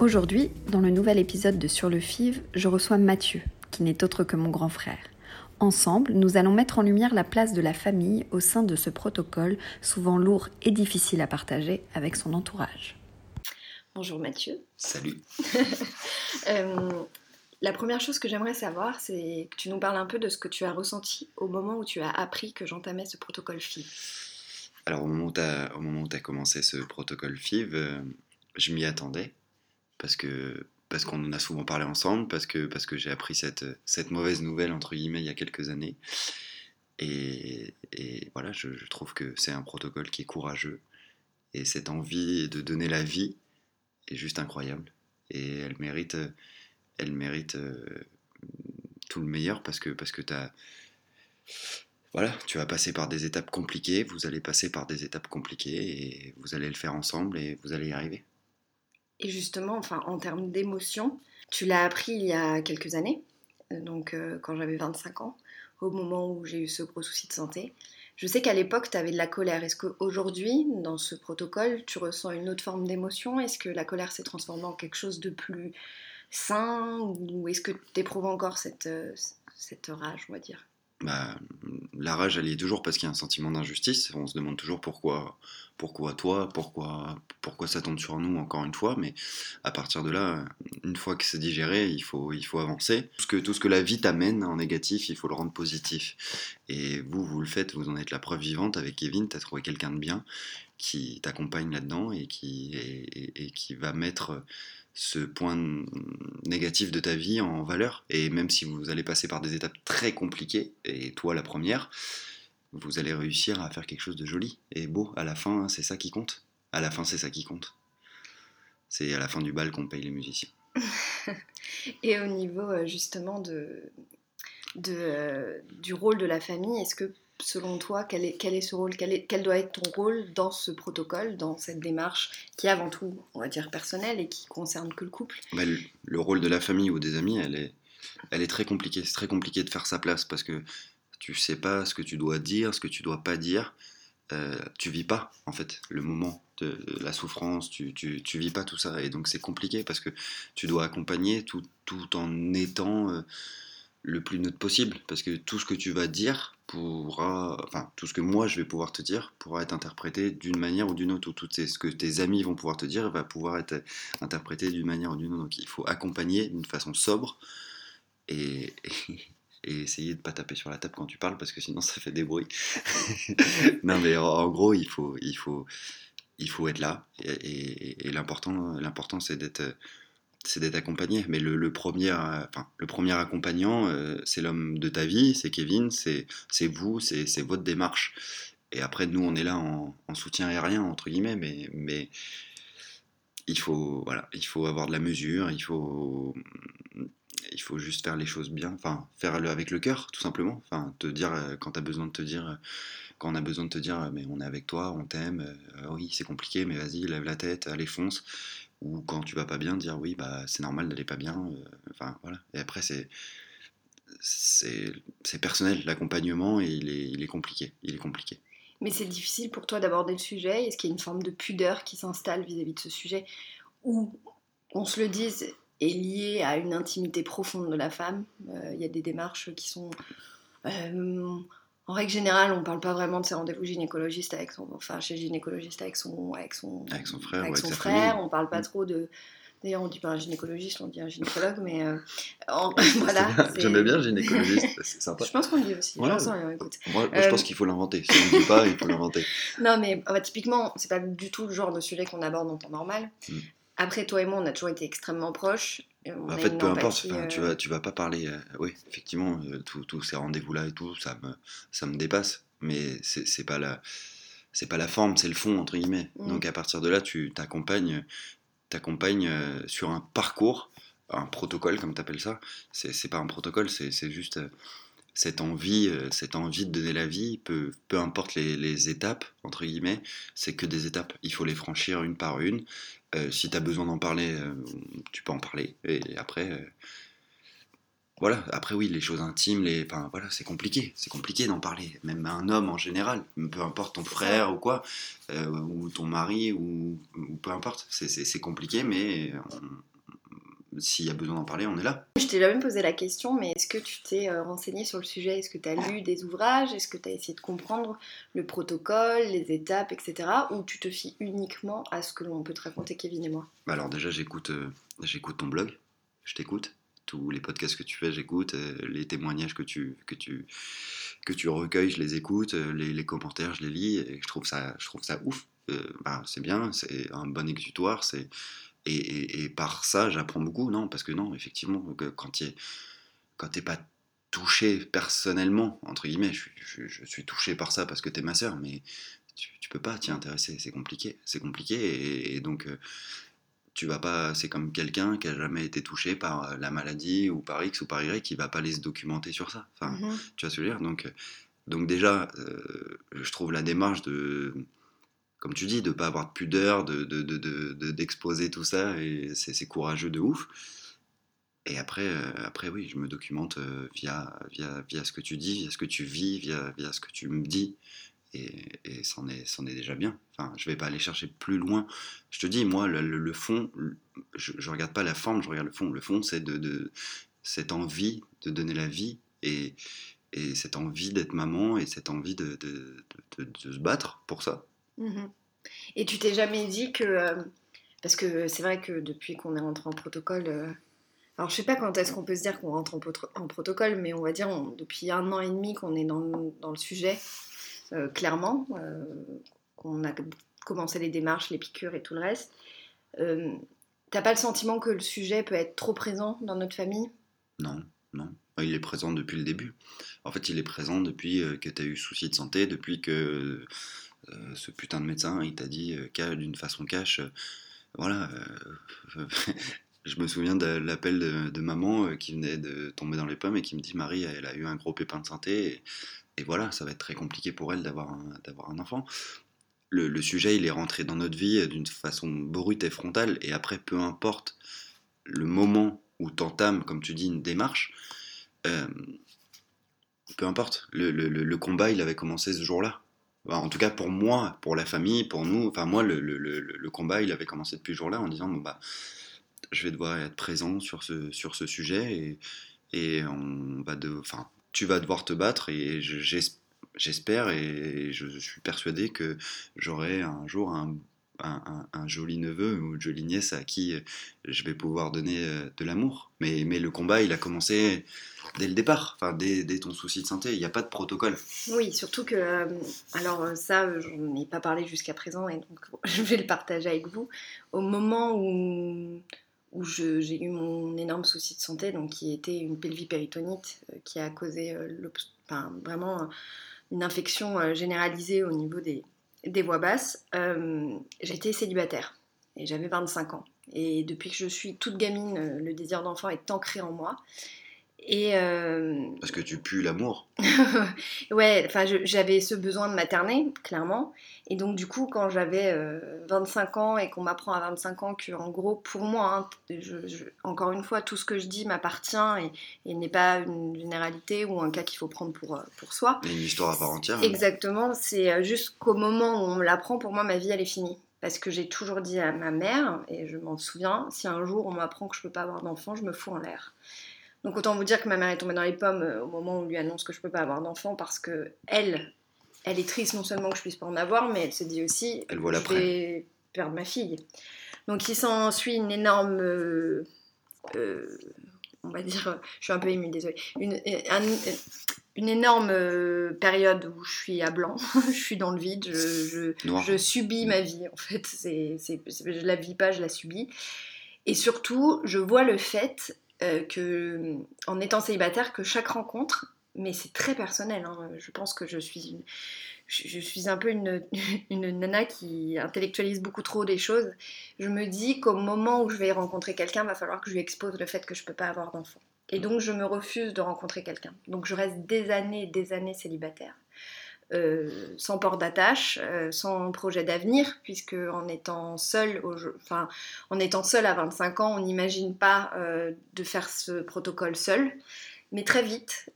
Aujourd'hui, dans le nouvel épisode de Sur le FIV, je reçois Mathieu, qui n'est autre que mon grand frère. Ensemble, nous allons mettre en lumière la place de la famille au sein de ce protocole, souvent lourd et difficile à partager avec son entourage. Bonjour Mathieu. Salut. Euh, la première chose que j'aimerais savoir, c'est que tu nous parles un peu de ce que tu as ressenti au moment où tu as appris que j'entamais ce protocole FIV. Alors au moment où tu as, commencé ce protocole FIV, euh, je m'y attendais parce que parce qu'on en a souvent parlé ensemble, parce que, parce que j'ai appris cette, cette mauvaise nouvelle, entre guillemets, il y a quelques années. Et, voilà, je, trouve que c'est un protocole qui est courageux. Et cette envie de donner la vie est juste incroyable. Et elle mérite, elle mérite euh, tout le meilleur parce que, parce que as, voilà, tu vas passer par des étapes compliquées, vous allez passer par des étapes compliquées et vous allez le faire ensemble et vous allez y arriver. Et justement, enfin, en termes d'émotion, tu l'as appris il y a quelques années, euh, donc euh, quand j'avais 25 ans, au moment où j'ai eu ce gros souci de santé. Je sais qu'à l'époque, tu avais de la colère. Est-ce qu'aujourd'hui, dans ce protocole, tu ressens une autre forme d'émotion? Est-ce que la colère s'est transformée en quelque chose de plus sain? Ou est-ce que tu éprouves encore cette, euh, cette rage, on va dire? Bah, la rage, elle est toujours parce qu'il y a un sentiment d'injustice. On se demande toujours pourquoi, pourquoi toi, pourquoi, pourquoi ça tombe sur nous encore une fois. Mais à partir de là, une fois que c'est digéré, il faut, il faut avancer. Tout ce, que, tout ce que la vie t'amène en négatif, il faut le rendre positif. Et vous, vous le faites, vous en êtes la preuve vivante avec Kevin. Tu as trouvé quelqu'un de bien qui t'accompagne là-dedans et qui, et qui va mettre ce point négatif de ta vie en valeur. Et même si vous allez passer par des étapes très compliquées, et toi la première, vous allez réussir à faire quelque chose de joli et beau. À la fin, c'est ça qui compte. À la fin, c'est ça qui compte. C'est à la fin du bal qu'on paye les musiciens. et au niveau euh, justement de euh, du rôle de la famille, est-ce que selon toi, quel est, ce rôle quel, doit être ton rôle dans ce protocole, dans cette démarche qui est avant tout, on va dire, personnelle et qui concerne que le couple? Bah, le, rôle de la famille ou des amis, elle est, très compliquée. C'est très compliqué de faire sa place parce que tu sais pas ce que tu dois dire, ce que tu dois pas dire. Euh, tu vis pas, en fait, le moment de, la souffrance, tu, tu, vis pas tout ça. Et donc c'est compliqué parce que tu dois accompagner tout, tout en étant... Euh, le plus neutre possible, parce que tout ce que tu vas dire pourra, enfin tout ce que moi je vais pouvoir te dire pourra être interprété d'une manière ou d'une autre, ou tout ce que tes amis vont pouvoir te dire va pouvoir être interprété d'une manière ou d'une autre. Donc il faut accompagner d'une façon sobre et, essayer de pas taper sur la table quand tu parles, parce que sinon ça fait des bruits. non mais en, gros il faut, il faut, il faut être là, et, et l'important, l'important c'est d'être c'est d'être accompagné. Mais le, premier, euh, enfin, le premier accompagnant, euh, c'est l'homme de ta vie, c'est Kevin, c'est vous, c'est votre démarche. Et après, nous, on est là en, soutien aérien, entre guillemets, mais, mais il, faut, voilà, il faut avoir de la mesure, il faut, il faut juste faire les choses bien, enfin, faire le avec le cœur, tout simplement. Enfin, te dire, euh, quand tu as besoin de te dire quand on a besoin de te dire mais on est avec toi, on t'aime, oui c'est compliqué mais vas-y lève la tête, allez fonce ou quand tu vas pas bien, dire oui, bah, c'est normal d'aller pas bien. Euh, enfin, voilà. Et après, c'est, c'est, personnel, l'accompagnement, et il est, il est compliqué. Il est compliqué. Mais c'est difficile pour toi d'aborder le sujet? Est-ce qu'il y a une forme de pudeur qui s'installe vis-à-vis de ce sujet? Ou, on se le dise, est lié à une intimité profonde de la femme? Euh, il y a des démarches qui sont euh, en règle générale, on parle pas vraiment de ses rendez-vous gynécologistes avec son, enfin chez gynécologiste avec son, avec son, Avec son frère avec son sa frère. famille. On parle pas Mm. trop de. D'ailleurs, on dit pas un gynécologiste, on dit un gynécologue, mais euh, en- voilà. J'aimais bien gynécologiste, c'est sympa. Je pense qu'on le dit aussi. Écoute. Moi, moi, je Euh, pense qu'il faut l'inventer. Si on ne dit pas, il faut l'inventer. Non, mais euh, typiquement, c'est pas du tout le genre de sujet qu'on aborde en temps normal. Mm. Après, toi et moi, on a toujours été extrêmement proches. On En fait, peu importe. enfin, tu, euh, vas, tu vas pas parler. euh, oui, effectivement, euh, tous ces rendez-vous-là et tout, ça me, ça me dépasse. Mais c'est pas la. C'est pas la forme, c'est le fond, entre guillemets. Mm. Donc à partir de là, tu t'accompagnes t'accompagnes, euh, sur un parcours, un protocole, comme tu appelles ça. C'est pas un protocole, c'est juste euh, cette envie, euh, cette envie de donner la vie, peu, peu importe les, les étapes, entre guillemets, c'est que des étapes. Il faut les franchir une par une. Euh, si tu as besoin d'en parler, euh, tu peux en parler. Et après, euh, voilà. Après, oui, les choses intimes, les, enfin, voilà, c'est compliqué. C'est compliqué d'en parler. Même à un homme en général, peu importe ton frère ou quoi, ou ton mari, ou, ou peu importe. C'est- compliqué, mais on- s'il y a besoin d'en parler, on est là. Je t'ai jamais posé la question, mais est-ce que tu t'es euh, renseigné sur le sujet? Est-ce que tu as lu des ouvrages? Est-ce que tu as essayé de comprendre le protocole, les étapes, etc. Ou tu te fies uniquement à ce que l'on peut te raconter, Kevin et moi? Bah Alors déjà, j'écoute euh, j'écoute ton blog, je t'écoute. Tous les podcasts que tu fais, j'écoute. euh, les témoignages que tu, que, tu, que tu recueilles, je les écoute. euh, les, les commentaires, je les lis. Et je trouve ça, je trouve ça ouf. Bah, c'est bien, c'est un bon exutoire. C'est et, et- et par ça, j'apprends beaucoup. Non, parce que non, effectivement, quand tu quand t'es pas touché personnellement, entre guillemets, je, suis- je- je suis touché par ça parce que t'es ma sœur, mais tu, tu peux pas t'y intéresser, c'est compliqué, c'est compliqué, et, et donc euh, tu vas pas, c'est comme quelqu'un qui a jamais été touché par euh, la maladie ou par X ou par Y, qui va pas aller se documenter sur ça. Enfin, tu vois ce que je veux dire? Donc, euh, donc déjà, euh, je trouve la démarche de, comme tu dis, de pas avoir de pudeur, de, de- de- d'exposer tout ça, c'est, courageux de ouf. Et après, euh, après oui, je me documente euh, via, via, via ce que tu dis, via ce que tu vis, via, via ce que tu me dis. Et, c'en est, est déjà bien. Enfin, je vais pas aller chercher plus loin. Je te dis, moi, le, fond, je, je regarde pas la forme, je regarde le fond. Le fond, c'est de, cette envie de donner la vie et, et cette envie d'être maman et cette envie de- de se battre pour ça. Mhm. Et tu t'es jamais dit que. euh, parce que c'est vrai que depuis qu'on est rentré en protocole. euh, alors je sais pas quand est-ce qu'on peut se dire qu'on rentre en, protocole, mais on va dire depuis un an et demi qu'on est dans, dans le sujet, euh, clairement, qu'on a commencé les démarches, les piqûres et tout le reste. T'as pas le sentiment que le sujet peut être trop présent dans notre famille? Non, non. Il est présent depuis le début. En fait, il est présent depuis que tu as eu souci de santé, depuis que ce putain de médecin, il t'a dit euh, d'une façon cash, euh, voilà. euh, je me souviens de l'appel de, maman euh, qui venait de tomber dans les pommes et qui me dit Marie, elle a eu un gros pépin de santé et, voilà, ça va être très compliqué pour elle d'avoir un, un enfant. Le, sujet, il est rentré dans notre vie euh, d'une façon brute et frontale et après, peu importe le moment où t'entames, comme tu dis, une démarche, euh, peu importe, le combat, il avait commencé ce jour-là. En tout cas, pour moi, pour la famille, pour nous, enfin moi, le, combat, il avait commencé depuis ce jour-là en disant, bon, bah, je vais devoir être présent sur ce, sur ce sujet et, et on va de, enfin, tu vas devoir te battre et je- j'es- j'espère et je suis persuadé que j'aurai un jour un, un- un- joli neveu ou une jolie nièce à qui je vais pouvoir donner euh, de l'amour. Mais, mais le combat, il a commencé dès le départ, enfin, dès, ton souci de santé. Il n'y a pas de protocole. Oui, surtout que, euh, alors euh, ça, euh, j'en ai pas parlé jusqu'à présent et donc je vais le partager avec vous. Au moment où, où je- j'ai eu mon énorme souci de santé, donc qui était une pelvipéritonite euh, qui a causé euh, enfin, vraiment euh, une infection euh, généralisée au niveau des, des voies basses, euh, j'étais célibataire et j'avais 25 ans. Et depuis que je suis toute gamine, euh, le désir d'enfant est ancré en moi. Et, euh, Parce que tu pues l'amour. ouais, enfin, j'avais ce besoin de materner, clairement. Et donc, du coup, quand j'avais euh, 25 ans et qu'on m'apprend à 25 ans que, en gros, pour moi, hein, je- je- encore une fois, tout ce que je dis m'appartient et, et n'est pas une généralité ou un cas qu'il faut prendre pour, euh, pour soi. A une histoire à part entière. hein. Exactement, c'est euh, juste qu'au moment où on me l'apprend, pour moi, ma vie, elle est finie. Parce que j'ai toujours dit à ma mère, et je m'en souviens, si un jour on m'apprend que je peux pas avoir d'enfant, je me fous en l'air. Donc autant vous dire que ma mère est tombée dans les pommes euh, au moment où on lui annonce que je peux pas avoir d'enfant parce que elle, elle est triste non seulement que je puisse pas en avoir, mais elle se dit aussi Elle voit je vais perdre ma fille. Donc il s'ensuit une énorme, euh, euh, on va dire, je suis un peu émue, désolée, une, un- une énorme période où je suis à blanc, je suis dans le vide, je, je- Noir. je subis ma vie en fait, c'est, c'est- je la vis pas, je la subis. Et surtout, je vois le fait euh, que, en étant célibataire, que chaque rencontre, mais c'est très personnel, hein, je pense que je suis, une- je, suis un peu une, nana qui intellectualise beaucoup trop des choses. Je me dis qu'au moment où je vais rencontrer quelqu'un, va falloir que je lui expose le fait que je peux pas avoir d'enfant. Et donc, je me refuse de rencontrer quelqu'un. Donc, je reste des années et des années célibataire. Euh, sans port d'attache, euh, sans projet d'avenir, puisque en étant seule, au- enfin, en étant seule à 25 ans, on n'imagine pas euh, de faire ce protocole seul. Mais très vite,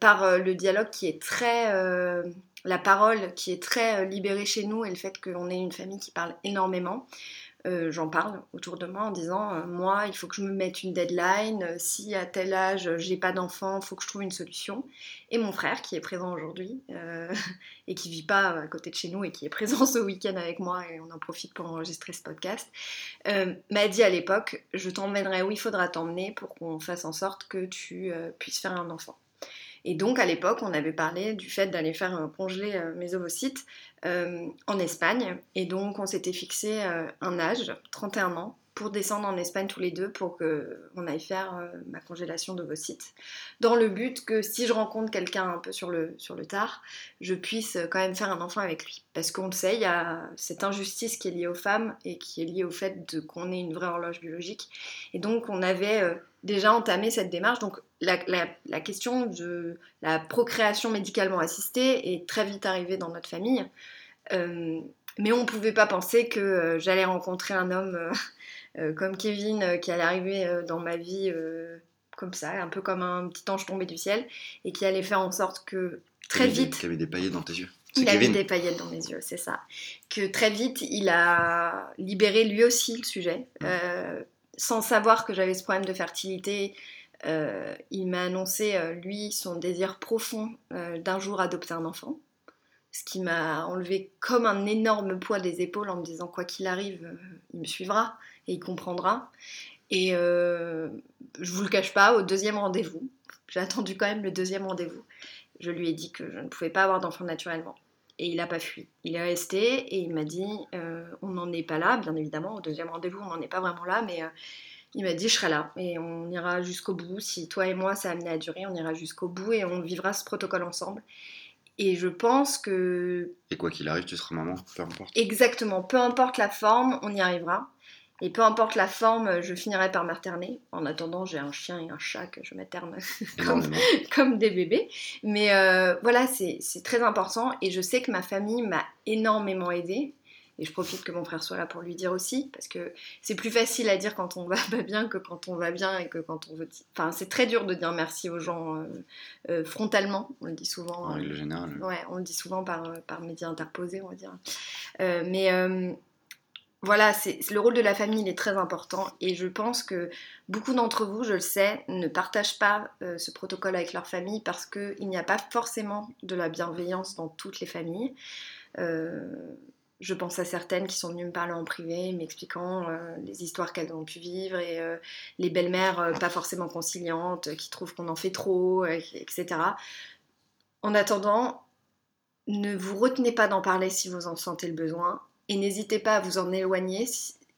par le dialogue qui est très. la parole qui est très libérée chez nous et le fait qu'on ait une famille qui parle énormément, euh, j'en parle autour de moi en disant euh, moi il faut que je me mette une deadline euh, si à tel âge j'ai pas d'enfant il faut que je trouve une solution. Et mon frère qui est présent aujourd'hui et qui vit pas à côté de chez nous et qui est présent ce week-end avec moi et on en profite pour enregistrer ce podcast m'a dit à l'époque je t'emmènerai où il faudra t'emmener pour qu'on fasse en sorte que tu puisses faire un enfant et donc à l'époque, on avait parlé du fait d'aller faire congeler euh, mes ovocytes euh, en Espagne. Et donc on s'était fixé euh, un âge, 31 ans, pour descendre en Espagne tous les deux pour qu'on aille faire euh, ma congélation d'ovocytes. Dans le but que si je rencontre quelqu'un un peu sur le, sur le tard, je puisse euh, quand même faire un enfant avec lui. Parce qu'on le sait, il y a cette injustice qui est liée aux femmes et qui est liée au fait qu'on ait une vraie horloge biologique. Et donc on avait euh, déjà entamé cette démarche. Donc la, la- question de la procréation médicalement assistée est très vite arrivée dans notre famille. Mais on ne pouvait pas penser que j'allais rencontrer un homme comme Kevin euh, qui allait arriver euh, dans ma vie euh, comme ça, un peu comme un petit ange tombé du ciel, et qui allait faire en sorte que très des- vite, Qui avait des paillettes dans tes yeux. Il avait des paillettes dans mes yeux, c'est ça. Que très vite, il a libéré lui aussi le sujet. Euh, sans savoir que j'avais ce problème de fertilité, euh, il m'a annoncé, euh, lui, son désir profond euh, d'un jour adopter un enfant. Ce qui m'a enlevé comme un énorme poids des épaules en me disant, quoi qu'il arrive, euh, il me suivra et il comprendra. Et euh, je vous le cache pas, au deuxième rendez-vous, j'ai attendu quand même le deuxième rendez-vous. Je lui ai dit que je ne pouvais pas avoir d'enfant naturellement. Et il n'a pas fui. Il est resté et il m'a dit euh, on n'en est pas là, bien évidemment. Au deuxième rendez-vous, on n'en est pas vraiment là, mais euh, il m'a dit je serai là et on ira jusqu'au bout. Si toi et moi ça a amené à durer, on ira jusqu'au bout et on vivra ce protocole ensemble. Et je pense que Et quoi qu'il arrive, tu seras maman, peu importe. exactement, peu importe la forme, on y arrivera. Et peu importe la forme, je finirai par materner. En attendant, j'ai un chien et un chat que je materne comme, des bébés. Mais euh, voilà, c'est très important. Et je sais que ma famille m'a énormément aidée. Et je profite que mon frère soit là pour lui dire aussi, parce que c'est plus facile à dire quand on va pas bien que quand on va bien et que quand on veut. Enfin, c'est très dur de dire merci aux gens euh, euh, frontalement. On le dit souvent. En règle générale. Ouais, on le dit souvent par, par médias interposés, on va dire. Mais voilà, c'est le rôle de la famille, il est très important. Et je pense que beaucoup d'entre vous, je le sais, ne partagent pas euh, ce protocole avec leur famille parce qu'il n'y a pas forcément de la bienveillance dans toutes les familles. Euh, je pense à certaines qui sont venues me parler en privé, m'expliquant euh, les histoires qu'elles ont pu vivre et les belles-mères pas forcément conciliantes, qui trouvent qu'on en fait trop, etc. En attendant, ne vous retenez pas d'en parler si vous en sentez le besoin et n'hésitez pas à vous en éloigner,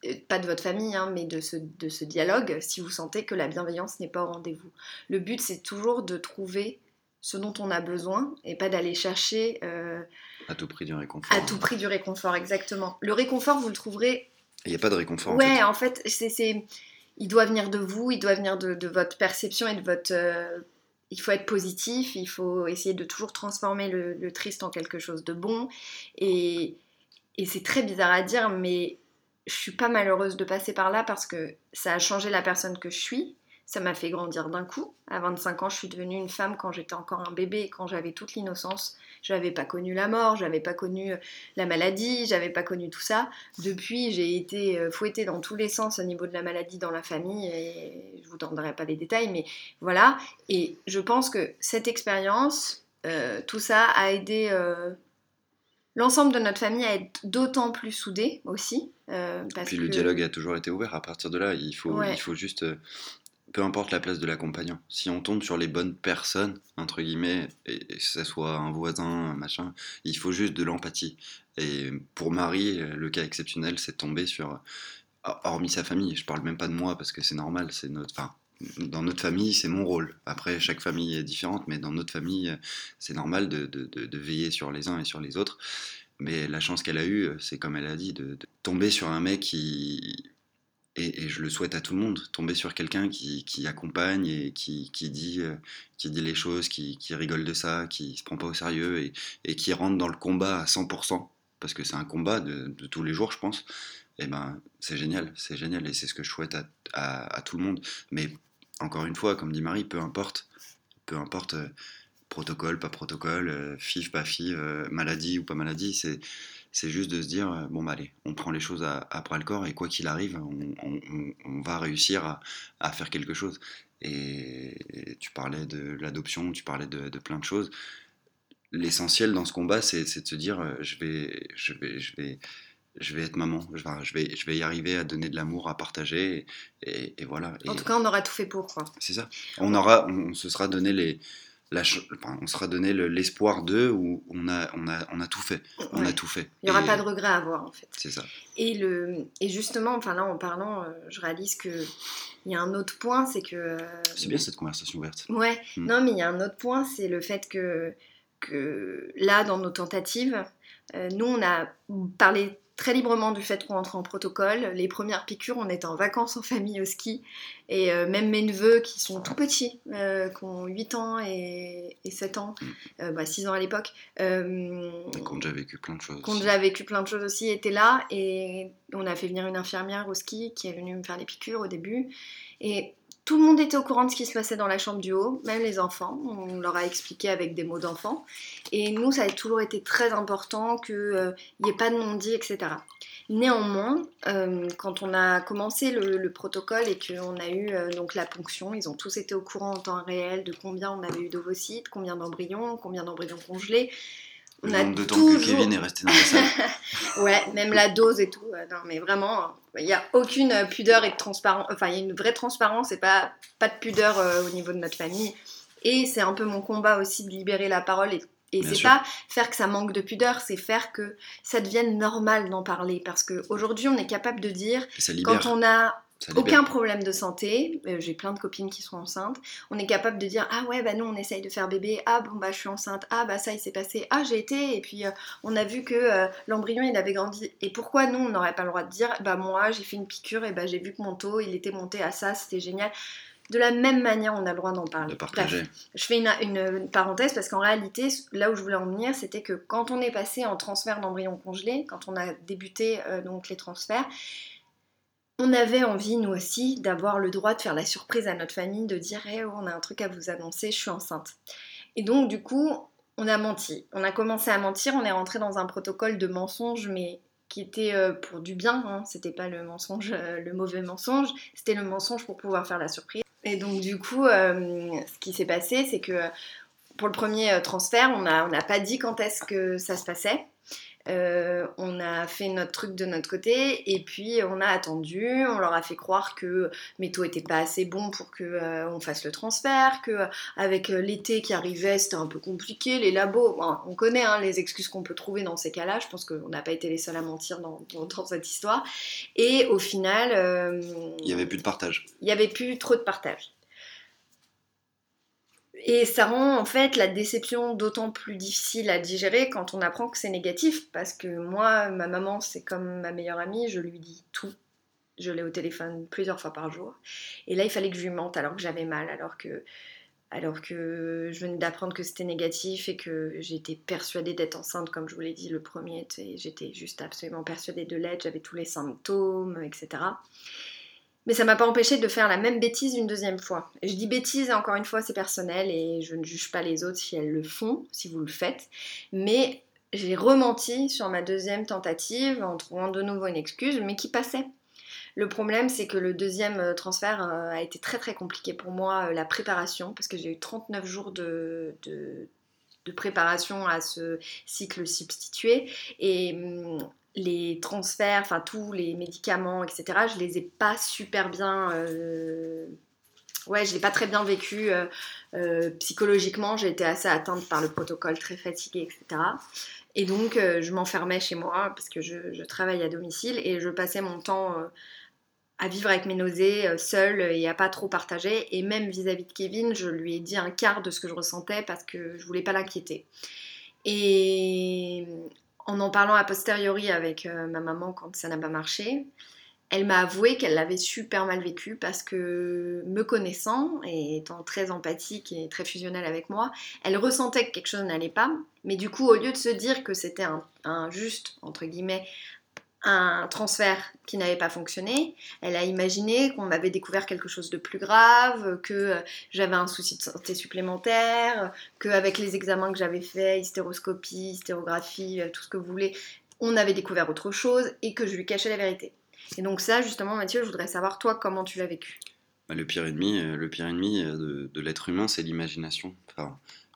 euh, pas de votre famille, hein, mais de ce, de ce dialogue, si vous sentez que la bienveillance n'est pas au rendez-vous. Le but, c'est toujours de trouver ce dont on a besoin et pas d'aller chercher euh, À tout prix du réconfort. à tout prix du réconfort, exactement. Le réconfort, vous le trouverez Il n'y a pas de réconfort. en ouais, fait. en fait, c'est, c'est- il doit venir de vous, il doit venir de, de votre perception et de votre. euh, il faut être positif, il faut essayer de toujours transformer le, le triste en quelque chose de bon. Et, et c'est très bizarre à dire, mais je suis pas malheureuse de passer par là parce que ça a changé la personne que je suis. Ça m'a fait grandir d'un coup. À 25 ans, je suis devenue une femme quand j'étais encore un bébé, quand j'avais toute l'innocence. Je n'avais pas connu la mort, j'avais pas connu euh, la maladie, j'avais pas connu tout ça. Depuis, j'ai été euh, fouettée dans tous les sens au niveau de la maladie dans la famille. Et je vous donnerai pas les détails, mais voilà. Et je pense que cette expérience, euh, tout ça a aidé l'ensemble de notre famille à être d'autant plus soudée aussi. Euh, Puis le dialogue a toujours été ouvert. À partir de là, il faut, il faut juste peu importe la place de l'accompagnant, si on tombe sur les bonnes personnes, entre guillemets, et, que ce soit un voisin, un machin, il faut juste de l'empathie. Et pour Marie, le cas exceptionnel, c'est tomber sur, hormis sa famille, je parle même pas de moi parce que c'est normal, c'est notre, enfin, dans notre famille, c'est mon rôle. Après, chaque famille est différente, mais dans notre famille, c'est normal de, veiller sur les uns et sur les autres. Mais la chance qu'elle a eue, c'est comme elle a dit, de, tomber sur un mec qui, et, je le souhaite à tout le monde, tomber sur quelqu'un qui, accompagne et qui, dit, euh, qui dit les choses, qui, rigole de ça, qui se prend pas au sérieux et, qui rentre dans le combat à 100%, parce que c'est un combat de, tous les jours, je pense. Eh ben, c'est génial, c'est génial et c'est ce que je souhaite à, tout le monde. Mais encore une fois, comme dit Marie, peu importe, peu importe euh, protocole, pas protocole, euh, FIF, pas FIF, maladie ou pas maladie, c'est c'est juste de se dire, euh, bon, bah allez, on prend les choses à, à bras le corps et quoi qu'il arrive, on, va réussir à, faire quelque chose. Et, tu parlais de l'adoption, tu parlais de, plein de choses. L'essentiel dans ce combat, c'est de se dire, euh, je vais, je vais, je vais, je vais être maman, je vais, je vais y arriver à donner de l'amour, à partager, et, voilà. En tout cas, on aura tout fait pour, quoi. C'est ça. On aura, on se sera donné les, on sera donné l'espoir d'eux où on a, on, a, on a tout fait. On a tout fait. Il n'y aura pas de regret à avoir en fait. C'est ça. Et, le, et justement, enfin là en parlant, euh, je réalise qu'il y a un autre point, c'est que. Euh, c'est bien cette conversation ouverte. Ouais, hmm. non mais il y a un autre point, c'est le fait que, que là, dans nos tentatives, euh, nous on a parlé très librement du fait qu'on entrait en protocole. Les premières piqûres, on était en vacances en famille au ski. Et euh, même mes neveux qui sont tout petits, euh, qui ont 8 ans et, 7 ans, 6 mm. euh, bah, ans à l'époque. qui ont déjà vécu plein de choses. Qui ont déjà vécu plein de choses aussi, étaient là. Et on a fait venir une infirmière au ski qui est venue me faire les piqûres au début. Et tout le monde était au courant de ce qui se passait dans la chambre du haut, même les enfants. On leur a expliqué avec des mots d'enfant. Et nous, ça a toujours été très important qu'il n'y ait pas de non-dit, etc. Néanmoins, euh, quand on a commencé le, protocole et qu'on a eu euh, la ponction, ils ont tous été au courant en temps réel de combien on avait eu d'ovocytes, combien d'embryons, combien d'embryons congelés. On a de temps que Kevin est resté dans la salle. ouais, même la dose et tout. Non, mais vraiment, il n'y a aucune pudeur et de transparence. Enfin, il y a une vraie transparence et pas, pas de pudeur euh, au niveau de notre famille. Et c'est un peu mon combat aussi de libérer la parole et et c'est pas faire que ça manque de pudeur, c'est faire que ça devienne normal d'en parler. Parce qu'aujourd'hui, on est capable de dire, quand on a aucun problème de santé, euh, j'ai plein de copines qui sont enceintes, on est capable de dire, ah ouais, bah nous on essaye de faire bébé, ah bon bah je suis enceinte, ah bah ça il s'est passé, ah j'ai été, et puis euh, on a vu que euh, l'embryon il avait grandi. Et pourquoi nous on n'aurait pas le droit de dire, bah moi j'ai fait une piqûre, et bah j'ai vu que mon taux il était monté à ça, c'était génial. De la même manière, on a le droit d'en parler. je fais une, parenthèse parce qu'en réalité, là où je voulais en venir, c'était que quand on est passé en transfert d'embryon congelé, quand on a débuté donc les transferts, on avait envie, nous aussi, d'avoir le droit de faire la surprise à notre famille, de dire hey, oh, on a un truc à vous annoncer, je suis enceinte. Et donc, du coup, on a menti. On a commencé à mentir, on est rentré dans un protocole de mensonge, mais qui était euh, pour du bien, hein. c'était pas le mensonge, euh, le mauvais mensonge, c'était le mensonge pour pouvoir faire la surprise. Et donc du coup, euh, ce qui s'est passé, c'est que pour le premier euh, transfert, on n'a on pas dit quand est-ce que ça se passait. Euh, on a fait notre truc de notre côté et puis on a attendu, on leur a fait croire que mes taux n'étaient pas assez bons pour que on fasse le transfert, que avec l'été qui arrivait c'était un peu compliqué, les labos, on connaît hein, les excuses qu'on peut trouver dans ces cas-là, je pense qu'on n'a pas été les seuls à mentir dans, dans, cette histoire. Et au final... il n'y avait plus de partage. Il n'y avait plus trop de partage. Et ça rend en fait la déception d'autant plus difficile à digérer quand on apprend que c'est négatif. Parce que moi, ma maman, c'est comme ma meilleure amie, je lui dis tout. Je l'ai au téléphone plusieurs fois par jour. Et là, il fallait que je lui mente alors que j'avais mal, alors que, alors que je venais d'apprendre que c'était négatif et que j'étais persuadée d'être enceinte, comme je vous l'ai dit, le premier, j'étais juste absolument persuadée de l'être, j'avais tous les symptômes, etc. Mais ça m'a pas empêché de faire la même bêtise une deuxième fois. je dis bêtise, encore une fois, c'est personnel et je ne juge pas les autres si elles le font, si vous le faites. Mais j'ai rementi sur ma deuxième tentative en trouvant de nouveau une excuse, mais qui passait. Le problème, c'est que le deuxième euh, transfert euh, a été très très compliqué pour moi, euh, la préparation, parce que j'ai eu 39 jours de, de, préparation à ce cycle substitué. Et hum, les transferts, enfin tous les médicaments, etc., je les ai pas super bien. Ouais, je l'ai pas très bien vécu psychologiquement. J'ai été assez atteinte par le protocole, très fatiguée, etc. Et donc, je m'enfermais chez moi parce que je, travaille à domicile et je passais mon temps à vivre avec mes nausées euh, seule et à pas trop partager. Et même vis-à-vis de Kevin, je lui ai dit un quart de ce que je ressentais parce que je voulais pas l'inquiéter. Et en en parlant a posteriori avec euh, ma maman quand ça n'a pas marché, elle m'a avoué qu'elle l'avait super mal vécu parce que me connaissant et étant très empathique et très fusionnelle avec moi, elle ressentait que quelque chose n'allait pas. Mais du coup, au lieu de se dire que c'était un, un, juste, entre guillemets, un transfert qui n'avait pas fonctionné. Elle a imaginé qu'on m'avait découvert quelque chose de plus grave, que euh, j'avais un souci de santé supplémentaire, qu'avec les examens que j'avais faits, hystéroscopie, hystérographie, euh, tout ce que vous voulez, on avait découvert autre chose et que je lui cachais la vérité. Et donc ça, justement, Mathieu, je voudrais savoir toi comment tu l'as vécu? Bah, le pire ennemi, euh, le pire ennemi de, l'être humain, c'est l'imagination.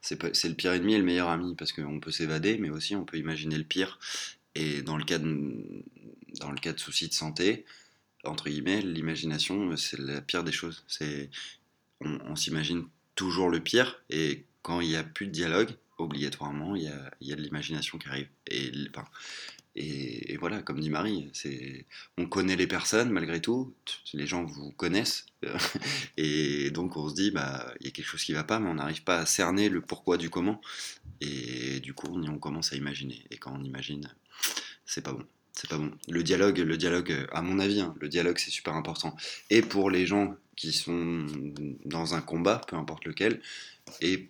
C'est le pire ennemi et le meilleur ami parce qu'on peut s'évader, mais aussi on peut imaginer le pire. Et dans le cas de, dans le cas de soucis de santé, entre guillemets, l'imagination, c'est la pire des choses. C'est, on, s'imagine toujours le pire, et quand il n'y a plus de dialogue, obligatoirement, il y a, y a de l'imagination qui arrive. Et, enfin, et, voilà, comme dit Marie, on connaît les personnes malgré tout, les gens vous connaissent, et donc on se dit, bah, il y a quelque chose qui ne va pas, mais on n'arrive pas à cerner le pourquoi du comment, et du coup, on, on commence à imaginer. Et quand on imagine, c'est pas bon. C'est pas bon. Le dialogue, le dialogue, à mon avis, hein, le dialogue c'est super important. Et pour les gens qui sont dans un combat, peu importe lequel, et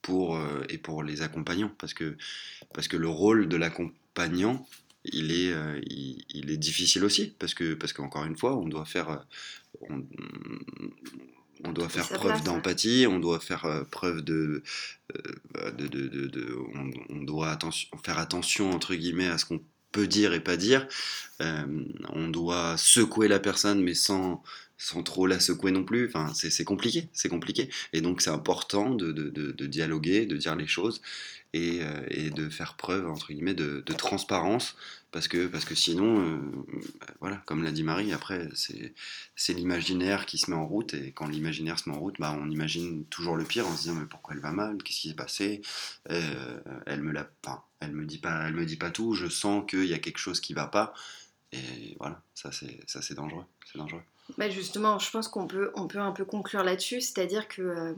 pour, euh, et pour les accompagnants, parce que, parce que le rôle de l'accompagnant, il est, euh, il, est difficile aussi, parce que parce qu'encore une fois, on doit faire, euh, on, doit faire preuve d'empathie, on doit faire preuve de, de, de, de, on, on, doit attention, faire attention entre guillemets à ce qu'on peut dire et pas dire. Euh, on doit secouer la personne, mais sans, sans trop la secouer non plus. Enfin, c'est compliqué, c'est compliqué. Et donc, c'est important de, dialoguer, de dire les choses et, euh, et, de faire preuve, entre guillemets, de, transparence. Parce que, parce que sinon, euh, voilà, comme l'a dit Marie, après, c'est l'imaginaire qui se met en route. Et quand l'imaginaire se met en route, bah, on imagine toujours le pire en se disant Mais pourquoi elle va mal? Qu'est-ce qui s'est passé? Elle me l'a. pas elle me dit pas, elle me dit pas tout. Je sens qu'il y a quelque chose qui va pas. Et voilà, ça c'est dangereux, c'est dangereux. Bah justement, je pense qu'on peut on peut un peu conclure là-dessus, c'est-à-dire que euh,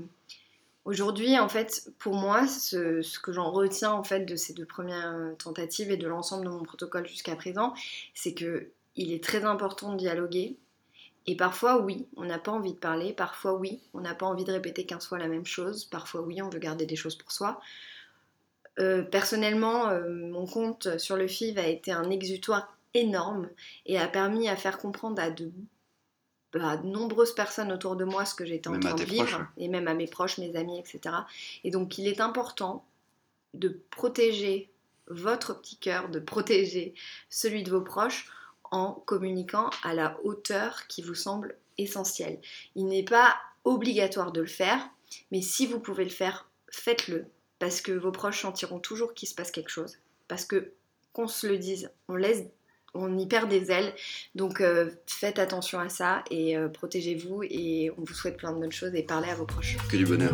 aujourd'hui, en fait, pour moi, ce, que j'en retiens en fait de ces deux premières tentatives et de l'ensemble de mon protocole jusqu'à présent, c'est que il est très important de dialoguer. Et parfois, oui, on n'a pas envie de parler. Parfois, oui, on n'a pas envie de répéter 15 fois la même chose. Parfois, oui, on veut garder des choses pour soi. Euh, personnellement, euh, mon compte sur le FIV a été un exutoire énorme et a permis à faire comprendre à de, nombreuses personnes autour de moi ce que j'étais en train de vivre, et même à mes proches, mes amis, etc. Et donc il est important de protéger votre petit cœur, de protéger celui de vos proches en communiquant à la hauteur qui vous semble essentielle. Il n'est pas obligatoire de le faire, mais si vous pouvez le faire, faites-le parce que vos proches sentiront toujours qu'il se passe quelque chose. Parce que, qu'on se le dise, on laisse on y perd des ailes. Donc euh, faites attention à ça et euh, protégez-vous et on vous souhaite plein de bonnes choses et parlez à vos proches. Que du bonheur.